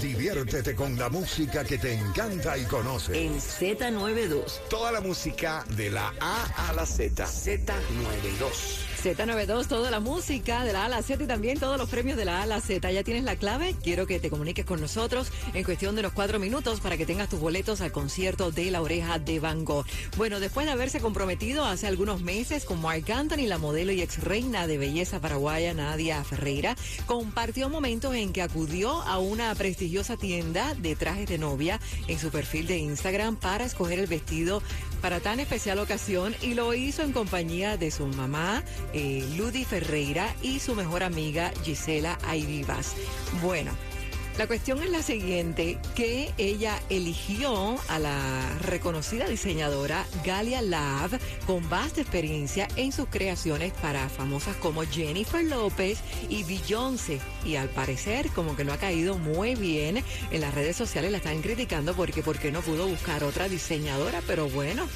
Diviértete con la música que te encanta y conoces. en Z92. Toda la música de la A a la Z. Z92. Z92, toda la música de la A a la Z y también todos los premios de la A a la Z. Ya tienes la clave. Quiero que te comuniques con nosotros en cuestión de los cuatro minutos para que tengas tus boletos al concierto de La Oreja de Van Gogh. Bueno, después de haberse comprometido hace algunos meses con Mark Anthony, la modelo y ex reina de belleza paraguaya Nadia Ferreira, compartió momentos en que acudió a una prestigiosa tienda de trajes de novia en su perfil de Instagram para escoger el vestido para tan especial ocasión y lo hizo en compañía de su mamá, eh, Ferreira, y su mejor amiga, Gisela Airivas. Bueno. La cuestión es la siguiente, que ella eligió a la reconocida diseñadora Galia Love con vasta experiencia en sus creaciones para famosas como Jennifer López y Beyoncé. Y al parecer como que no ha caído muy bien en las redes sociales, la están criticando porque, porque no pudo buscar otra diseñadora, pero bueno.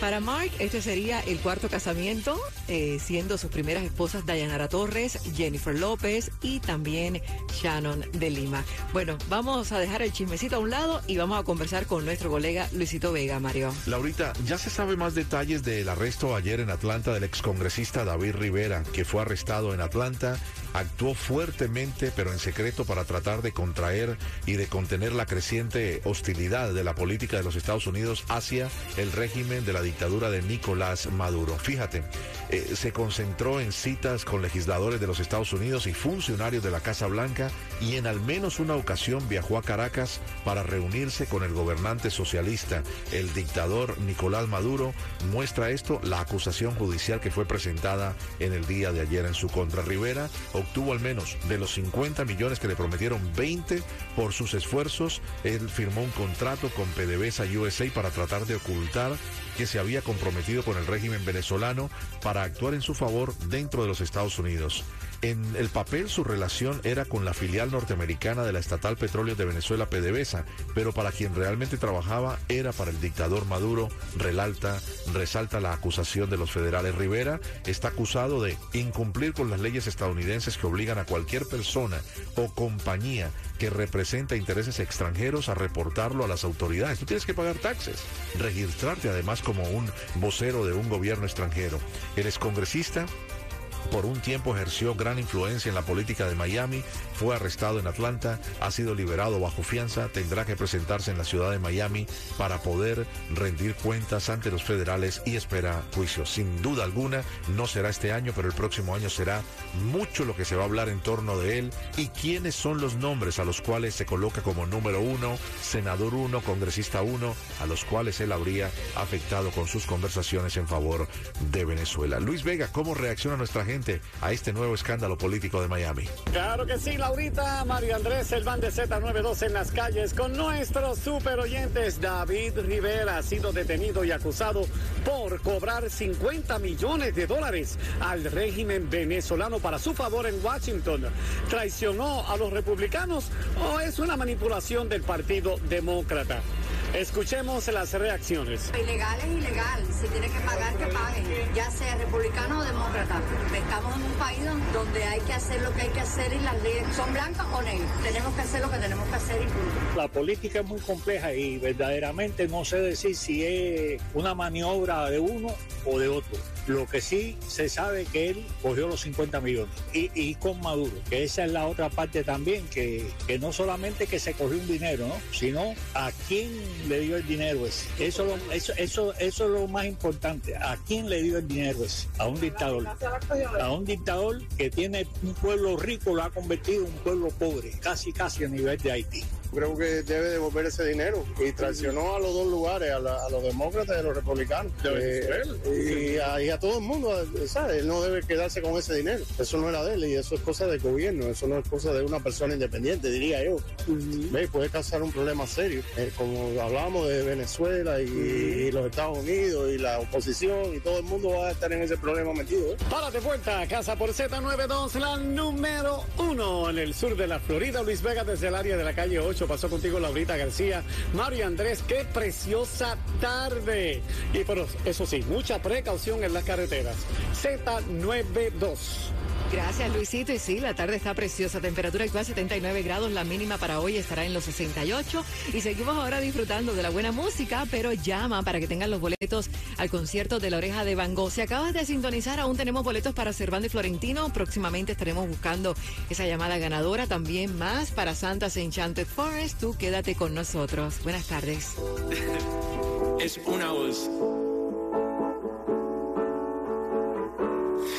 Para Mark, este sería el cuarto casamiento, eh, siendo sus primeras esposas Dayanara Torres, Jennifer López y también Shannon de Lima. Bueno, vamos a dejar el chismecito a un lado y vamos a conversar con nuestro colega Luisito Vega, Mario. Laurita, ya se sabe más detalles del arresto ayer en Atlanta del excongresista David Rivera, que fue arrestado en Atlanta, actuó fuertemente pero en secreto para tratar de contraer y de contener la creciente hostilidad de la política de los Estados Unidos hacia el régimen de la dictadura de Nicolás Maduro. Fíjate, eh, se concentró en citas con legisladores de los Estados Unidos y funcionarios de la Casa Blanca y en al menos una ocasión viajó a Caracas para reunirse con el gobernante socialista, el dictador Nicolás Maduro. Muestra esto la acusación judicial que fue presentada en el día de ayer en su contra. Rivera obtuvo al menos de los 50 millones que le prometieron 20 por sus esfuerzos. Él firmó un contrato con PDVSA USA para tratar de ocultar que se había comprometido con el régimen venezolano para actuar en su favor dentro de los Estados Unidos. En el papel su relación era con la filial norteamericana de la estatal Petróleo de Venezuela PDVSA, pero para quien realmente trabajaba era para el dictador Maduro, relalta, resalta la acusación de los federales. Rivera está acusado de incumplir con las leyes estadounidenses que obligan a cualquier persona o compañía que representa intereses extranjeros a reportarlo a las autoridades. Tú tienes que pagar taxes, registrarte además como un vocero de un gobierno extranjero. El excongresista por un tiempo ejerció gran influencia en la política de Miami, fue arrestado en Atlanta, ha sido liberado bajo fianza, tendrá que presentarse en la ciudad de Miami para poder rendir cuentas ante los federales y espera juicio. Sin duda alguna, no será este año, pero el próximo año será mucho lo que se va a hablar en torno de él y quiénes son los nombres a los cuales se coloca como número uno, senador uno, congresista uno, a los cuales él habría afectado con sus conversaciones en favor de Venezuela. Luis Vega, ¿cómo reacciona nuestra gente a este nuevo escándalo político de Miami? Claro que sí, Laurita, Mario Andrés, el van de Z92 en las calles con nuestros super oyentes. David Rivera ha sido detenido y acusado por cobrar 50 millones de dólares al régimen venezolano para su favor en Washington. ¿Traicionó a los republicanos o es una manipulación del Partido Demócrata? Escuchemos las reacciones. Ilegal es ilegal. Si tiene que pagar, que pague. Ya sea republicano o demócrata. Estamos en un país don- donde hay que hacer lo que hay que hacer y las leyes son blancas o negras. Tenemos que hacer lo que tenemos que hacer y punto. La política es muy compleja y verdaderamente no sé decir si es una maniobra de uno o de otro. Lo que sí se sabe que él cogió los 50 millones y, y con Maduro, que esa es la otra parte también, que, que no solamente que se cogió un dinero, ¿no? sino a quién le dio el dinero ese. Eso, lo- eso, eso, eso es lo más importante. ¿A quién le dio el dinero ese? A un dictador. A un dictador que tiene un pueblo rico, lo ha convertido en un pueblo pobre, casi casi a nivel de Haití. Creo que debe devolver ese dinero y traicionó a los dos lugares, a, la- a los demócratas y a los republicanos. Eh, y, a, y a todo el mundo, ¿sabes? Él no debe quedarse con ese dinero. Eso no era de él y eso es cosa del gobierno, eso no es cosa de una persona independiente, diría yo. ¿Ve? Puede causar un problema serio. Eh, como hablábamos de Venezuela y, y los Estados Unidos y la oposición y todo el mundo va a estar en ese problema metido. ¿eh? Para de vuelta a casa por Z92, la número uno en el sur de la Florida. Luis Vega desde el área de la calle 8. Pasó contigo Laurita García. Mario Andrés, qué preciosa tarde. Y pero eso sí, mucha precaución en las carreteras. Z92. Gracias, Luisito. Y sí, la tarde está preciosa. Temperatura actual 79 grados. La mínima para hoy estará en los 68. Y seguimos ahora disfrutando de la buena música, pero llama para que tengan los boletos al concierto de la oreja de Van Gogh. Si acabas de sintonizar, aún tenemos boletos para Cervando y Florentino. Próximamente estaremos buscando esa llamada ganadora. También más para Santa's Enchanted Forest. Tú quédate con nosotros. Buenas tardes. es una voz.